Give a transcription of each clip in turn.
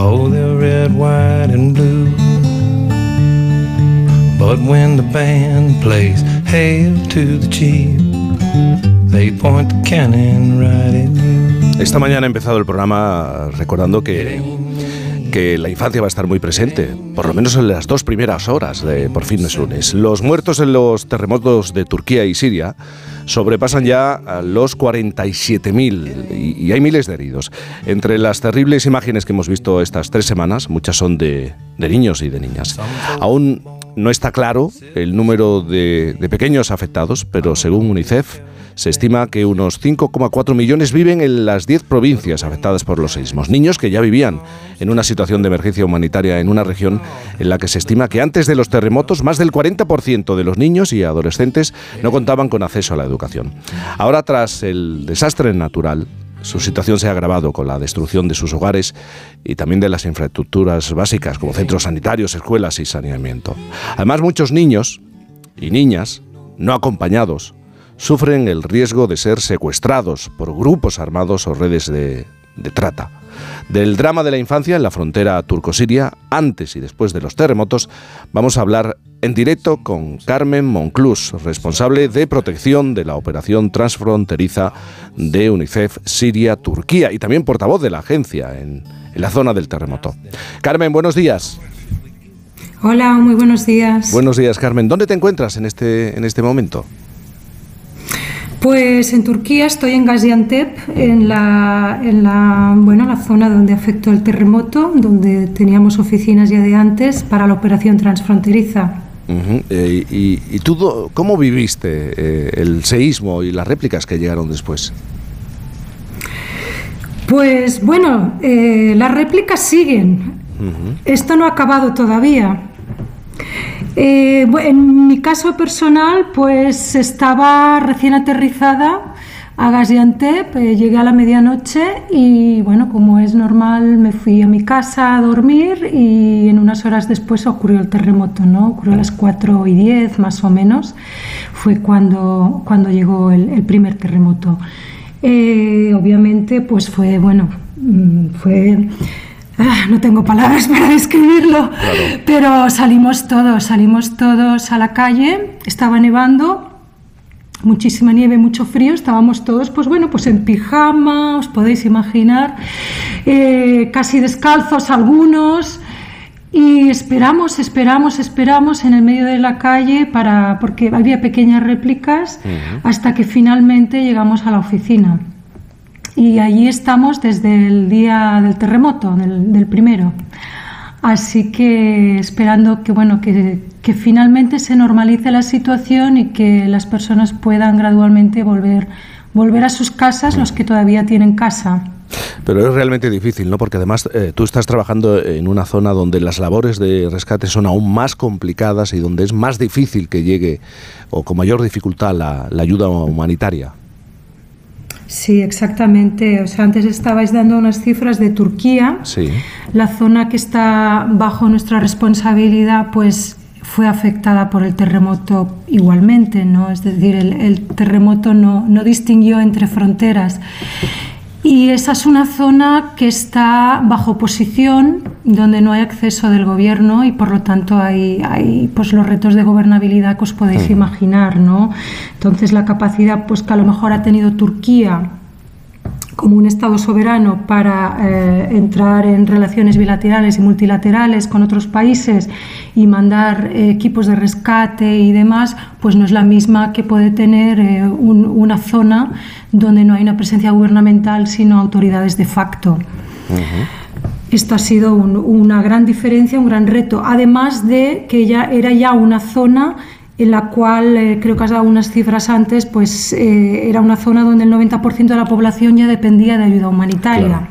Oh, they're red, white, and blue. But when the band plays Hail to the Chief, they point the cannon right at you. Esta mañana he empezado el programa recordando que que la infancia va a estar muy presente, por lo menos en las dos primeras horas de Por fin es lunes. Los muertos en los terremotos de Turquía y Siria sobrepasan ya los 47.000 y, y hay miles de heridos. Entre las terribles imágenes que hemos visto estas tres semanas, muchas son de, de niños y de niñas. Aún no está claro el número de, de pequeños afectados, pero según UNICEF, se estima que unos 5,4 millones viven en las 10 provincias afectadas por los seísmos. Niños que ya vivían en una situación de emergencia humanitaria en una región en la que se estima que antes de los terremotos más del 40% de los niños y adolescentes no contaban con acceso a la educación. Ahora, tras el desastre natural, su situación se ha agravado con la destrucción de sus hogares y también de las infraestructuras básicas como centros sanitarios, escuelas y saneamiento. Además, muchos niños y niñas no acompañados sufren el riesgo de ser secuestrados por grupos armados o redes de, de trata. Del drama de la infancia en la frontera turco-siria, antes y después de los terremotos, vamos a hablar en directo con Carmen Monclús, responsable de protección de la operación transfronteriza de UNICEF Siria-Turquía y también portavoz de la agencia en, en la zona del terremoto. Carmen, buenos días. Hola, muy buenos días. Buenos días, Carmen. ¿Dónde te encuentras en este, en este momento? Pues en Turquía estoy en Gaziantep, en la, en la, bueno, la zona donde afectó el terremoto, donde teníamos oficinas ya de antes para la operación transfronteriza. Uh -huh. eh, y, ¿Y tú cómo viviste eh, el seísmo y las réplicas que llegaron después? Pues bueno, eh, las réplicas siguen. Uh -huh. Esto no ha acabado todavía. Eh, en mi caso personal, pues estaba recién aterrizada a Gaziantep, eh, llegué a la medianoche y bueno, como es normal, me fui a mi casa a dormir y en unas horas después ocurrió el terremoto, ¿no? Ocurrió a las 4 y 10 más o menos, fue cuando, cuando llegó el, primer terremoto. Eh, obviamente, pues fue, bueno, fue Ah, no tengo palabras para describirlo, claro. pero salimos todos, salimos todos a la calle, estaba nevando, muchísima nieve, mucho frío, estábamos todos, pues bueno, pues en pijama, os podéis imaginar, eh, casi descalzos algunos, y esperamos, esperamos, esperamos en el medio de la calle para, porque había pequeñas réplicas, uh -huh. hasta que finalmente llegamos a la oficina y allí estamos desde el día del terremoto, del, del primero. Así que esperando que, bueno, que, finalmente se normalice la situación y que las personas puedan gradualmente volver, volver a sus casas, los que todavía tienen casa. Pero es realmente difícil, ¿no? Porque además eh, tú estás trabajando en una zona donde las labores de rescate son aún más complicadas y donde es más difícil que llegue o con mayor dificultad la ayuda humanitaria. Sí, exactamente. O sea, antes estabais dando unas cifras de Turquía. Sí. La zona que está bajo nuestra responsabilidad, pues fue afectada por el terremoto igualmente, ¿no? Es decir, el, el terremoto no, no distinguió entre fronteras. Y esa es una zona que está bajo oposición, donde no hay acceso del gobierno y por lo tanto hay, hay pues los retos de gobernabilidad que os podéis imaginar, ¿no? Entonces la capacidad pues que a lo mejor ha tenido Turquía como un Estado soberano para eh, entrar en relaciones bilaterales y multilaterales con otros países y mandar eh, equipos de rescate y demás, pues no es la misma que puede tener eh, un, una zona donde no hay una presencia gubernamental, sino autoridades de facto. Uh -huh. Esto ha sido un, una gran diferencia, un gran reto, además de que ya era ya una zona en la cual, eh, creo que has dado unas cifras antes, pues eh, era una zona donde el 90% de la población ya dependía de ayuda humanitaria. Claro.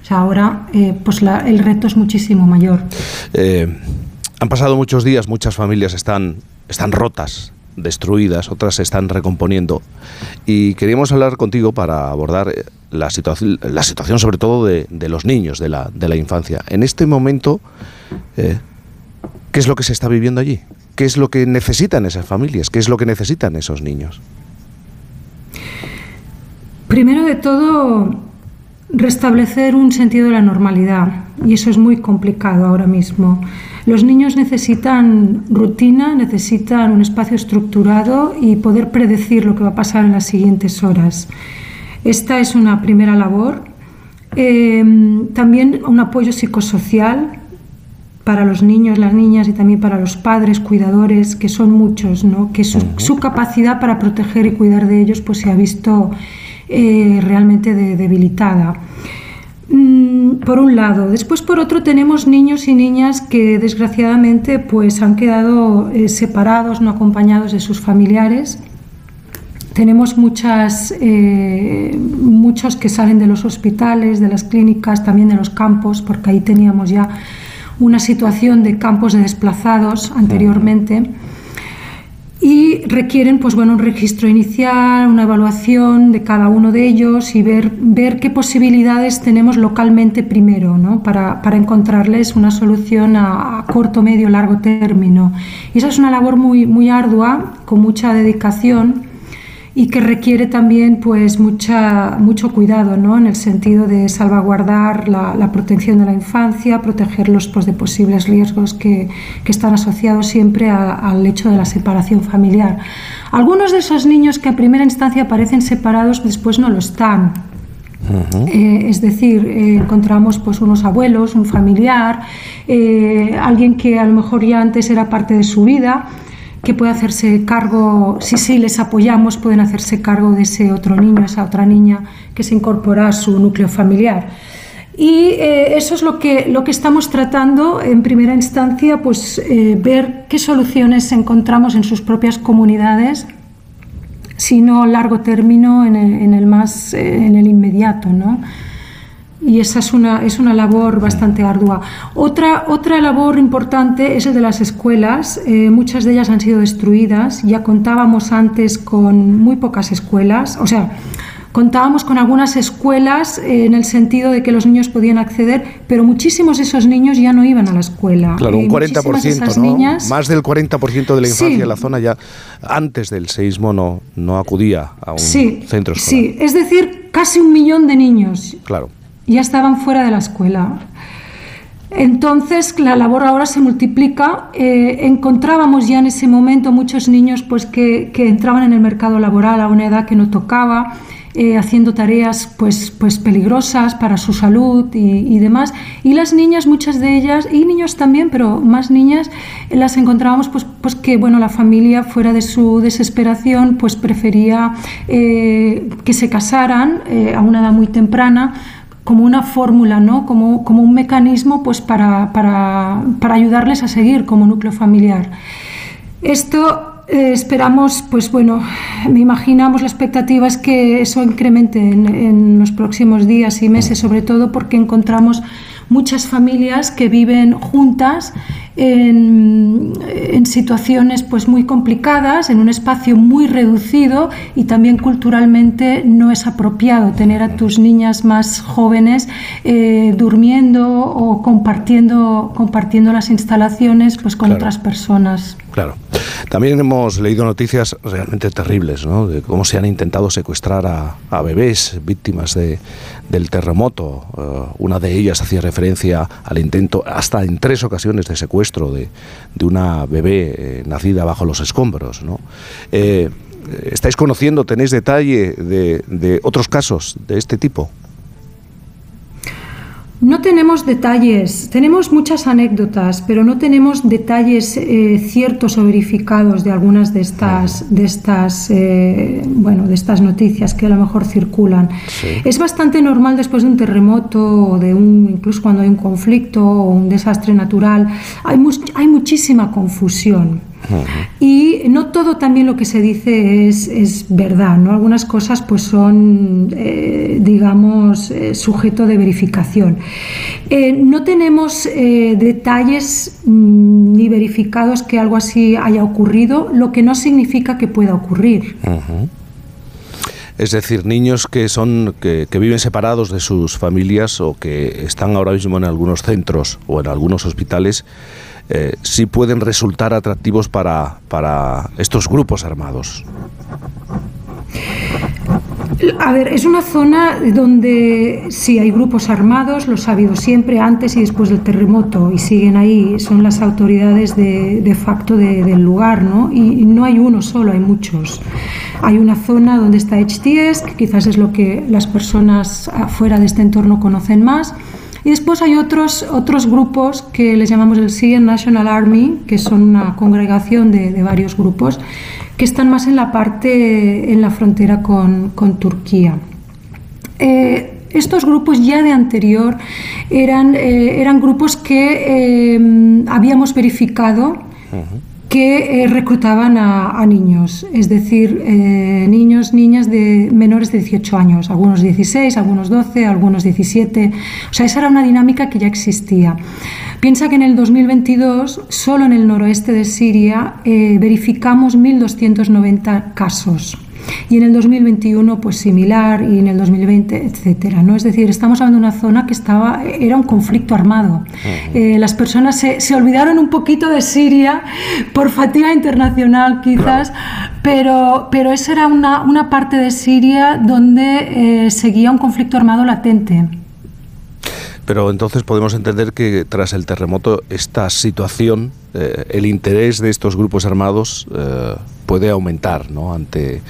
O sea, ahora eh, pues la, el reto es muchísimo mayor. han pasado muchos días, muchas familias están, están rotas, destruidas, otras se están recomponiendo. Y queríamos hablar contigo para abordar la situación, la situación sobre todo de, de los niños, de la, de la infancia. En este momento, ¿qué es lo que se está viviendo allí? ¿Qué es lo que necesitan esas familias? ¿Qué es lo que necesitan esos niños? Primero de todo, restablecer un sentido de la normalidad y eso es muy complicado ahora mismo. Los niños necesitan rutina, necesitan un espacio estructurado y poder predecir lo que va a pasar en las siguientes horas. Esta es una primera labor. Eh, también un apoyo psicosocial para los niños, las niñas y también para los padres, cuidadores, que son muchos, ¿no? que su, capacidad para proteger y cuidar de ellos pues, se ha visto eh, realmente debilitada. Mm, por un lado. Después, por otro, tenemos niños y niñas que desgraciadamente pues, han quedado eh, separados, no acompañados de sus familiares. Tenemos muchas, eh, muchos que salen de los hospitales, de las clínicas, también de los campos, porque ahí teníamos ya una situación de campos de desplazados anteriormente y requieren pues bueno un registro inicial, una evaluación de cada uno de ellos y ver, ver qué posibilidades tenemos localmente primero ¿no? para, para, encontrarles una solución a, corto, medio, largo término. Y esa es una labor muy, muy ardua, con mucha dedicación y que requiere también pues mucha, mucho cuidado ¿no? en el sentido de salvaguardar la, la protección de la infancia, protegerlos pues, de posibles riesgos que, que están asociados siempre al hecho de la separación familiar. Algunos de esos niños que a primera instancia parecen separados después no lo están. Eh, es decir, eh, encontramos pues unos abuelos, un familiar, eh, alguien que a lo mejor ya antes era parte de su vida, que puede hacerse cargo, si sí les apoyamos, pueden hacerse cargo de ese otro niño, esa otra niña que se incorpora a su núcleo familiar. Y eh, eso es lo que, lo que estamos tratando en primera instancia, pues eh, ver qué soluciones encontramos en sus propias comunidades, si no a largo término, en el, en el más, eh, en el inmediato, ¿no? Y esa es una, es una labor bastante ardua. Otra, otra labor importante es el de las escuelas. Eh, muchas de ellas han sido destruidas. Ya contábamos antes con muy pocas escuelas, o sea, contábamos con algunas escuelas eh, en el sentido de que los niños podían acceder, pero muchísimos de esos niños ya no iban a la escuela. Claro, un 40%, ¿no? Niñas, Más del 40% de la infancia en la zona ya antes del seísmo no, no acudía a un centro escolar. Sí, es decir, casi un millón de niños. Claro ya estaban fuera de la escuela. Entonces la labor ahora se multiplica. Eh, encontrábamos ya en ese momento muchos niños pues, que, que, entraban en el mercado laboral a una edad que no tocaba, eh, haciendo tareas pues, pues peligrosas para su salud y, demás. Y las niñas, muchas de ellas, y niños también, pero más niñas, las encontrábamos pues, pues que bueno, la familia, fuera de su desesperación, pues prefería eh, que se casaran a una edad muy temprana como una fórmula, ¿no? como, como un mecanismo pues, para, para, para, ayudarles a seguir como núcleo familiar. Esto eh, esperamos, pues bueno, me imaginamos la expectativa es que eso incremente en, en los próximos días y meses, sobre todo porque encontramos muchas familias que viven juntas en, situaciones pues muy complicadas, en un espacio muy reducido y también culturalmente no es apropiado tener a tus niñas más jóvenes eh, durmiendo o compartiendo, compartiendo las instalaciones pues con otras personas. Claro. También hemos leído noticias realmente terribles, ¿no? De cómo se han intentado secuestrar a, bebés víctimas de, del terremoto. Eh, una de ellas hacía referencia al intento, hasta en tres ocasiones, de secuestro de, de una bebé eh, nacida bajo los escombros, ¿no? Eh, ¿Estáis conociendo, tenéis detalle de, de otros casos de este tipo? No tenemos detalles, tenemos muchas anécdotas, pero no tenemos detalles eh, ciertos o verificados de algunas de estas, de estas, eh, bueno, de estas noticias que a lo mejor circulan. Es bastante normal después de un terremoto o de un, incluso cuando hay un conflicto o un desastre natural, hay, hay muchísima confusión. Y no todo también lo que se dice es, es verdad, ¿no? Algunas cosas pues son, eh, digamos, eh, sujeto de verificación. Eh, no tenemos detalles mm, ni verificados que algo así haya ocurrido, lo que no significa que pueda ocurrir. Es decir, niños que son que, que, viven separados de sus familias o que están ahora mismo en algunos centros o en algunos hospitales eh, sí pueden resultar atractivos para, para estos grupos armados. A ver, es una zona donde sí hay grupos armados, los ha habido siempre, antes y después del terremoto, y siguen ahí, son las autoridades de, facto del lugar, ¿no? Y, no hay uno solo, hay muchos. Hay una zona donde está HTS, que quizás es lo que las personas afuera de este entorno conocen más, y después hay otros, otros grupos que les llamamos el Syrian National Army, que son una congregación de, varios grupos, que están más en la parte, en la frontera con, con Turquía. Eh, estos grupos ya de anterior eran, eh, eran grupos que eh, habíamos verificado que eh, reclutaban a, niños, es decir, eh, niños, niñas de menores de 18 años, algunos 16, algunos 12, algunos 17. O sea, esa era una dinámica que ya existía. Piensa que en el 2022, solo en el noroeste de Siria, eh, verificamos 1.290 casos y en el 2021 pues similar y en el 2020 etcétera no es decir estamos hablando de una zona que estaba era un conflicto armado. Eh, las personas se, se, olvidaron un poquito de Siria por fatiga internacional quizás pero pero esa era una, una parte de Siria donde eh, seguía un conflicto armado latente pero entonces podemos entender que tras el terremoto esta situación, eh, el interés de estos grupos armados puede aumentar ¿no? ante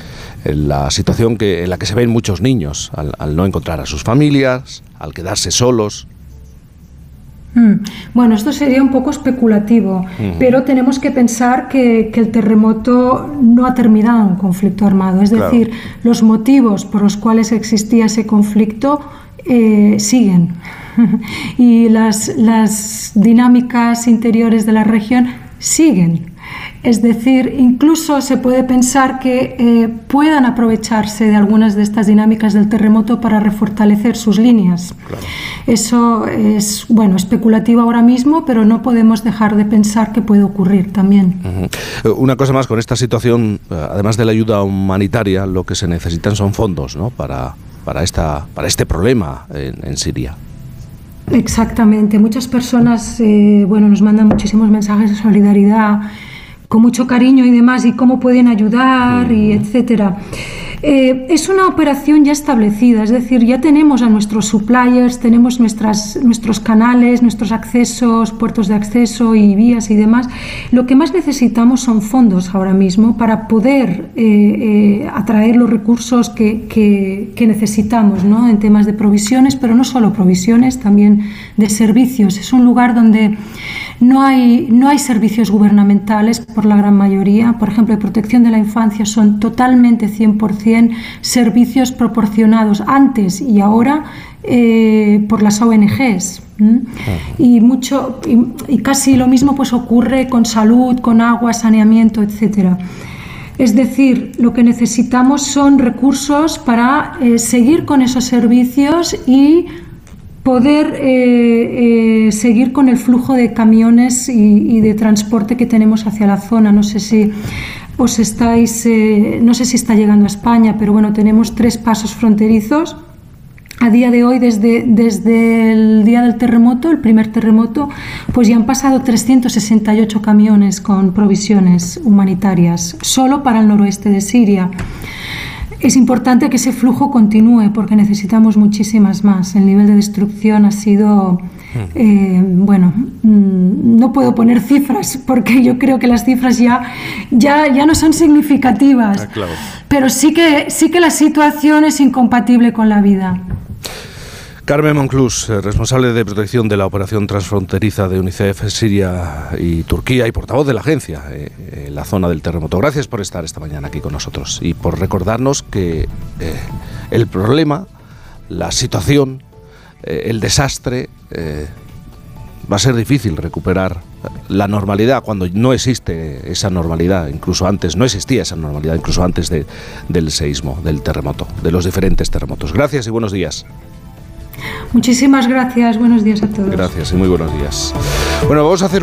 la situación que, en la que se ven muchos niños al, no encontrar a sus familias, al quedarse solos. Mm. Bueno, esto sería un poco especulativo, pero tenemos que pensar que, el terremoto no ha terminado un conflicto armado. Es decir, los motivos por los cuales existía ese conflicto eh, siguen. y las, las dinámicas interiores de la región siguen. Es decir, incluso se puede pensar que eh, puedan aprovecharse de algunas de estas dinámicas del terremoto para refortalecer sus líneas. Eso es, bueno, especulativo ahora mismo, pero no podemos dejar de pensar que puede ocurrir también. Eh, una cosa más, con esta situación, eh, además de la ayuda humanitaria, lo que se necesitan son fondos ¿no? para, para, esta, para este problema en, Siria. Exactamente. Muchas personas bueno, nos mandan muchísimos mensajes de solidaridad con mucho cariño y demás, y cómo pueden ayudar, y etcétera. Eh, es una operación ya establecida, es decir, ya tenemos a nuestros suppliers, tenemos nuestras, nuestros canales, nuestros accesos, puertos de acceso y vías y demás. Lo que más necesitamos son fondos ahora mismo para poder eh, eh, atraer los recursos que, que, necesitamos ¿no? en temas de provisiones, pero no solo provisiones, también de servicios. Es un lugar donde no hay, no hay servicios gubernamentales por la gran mayoría. Por ejemplo, de protección de la infancia son totalmente 100% servicios proporcionados antes y ahora eh, por las ONGs. Y, mucho, y, casi lo mismo pues, ocurre con salud, con agua, saneamiento, etc. Es decir, lo que necesitamos son recursos para eh, seguir con esos servicios y poder eh, eh, seguir con el flujo de camiones y, de transporte que tenemos hacia la zona. No sé si os estáis, eh, no sé si está llegando a España, pero bueno, tenemos tres pasos fronterizos. A día de hoy, desde, desde el día del terremoto, el primer terremoto, pues ya han pasado 368 camiones con provisiones humanitarias, solo para el noroeste de Siria. Es importante que ese flujo continúe porque necesitamos muchísimas más. El nivel de destrucción ha sido, eh, bueno, mm, no puedo poner cifras porque yo creo que las cifras ya, ya, ya no son significativas, ah, pero sí que, sí que la situación es incompatible con la vida. Carmen Monclús, eh, responsable de protección de la operación transfronteriza de UNICEF Siria y Turquía y portavoz de la agencia eh, en la zona del terremoto. Gracias por estar esta mañana aquí con nosotros y por recordarnos que eh, el problema, la situación, el desastre, va a ser difícil recuperar la normalidad cuando no existe esa normalidad, incluso antes, no existía esa normalidad, incluso antes del seísmo, del terremoto, de los diferentes terremotos. Gracias y buenos días. Muchísimas gracias, buenos días a todos. Gracias y muy buenos días. Bueno, vamos a hacer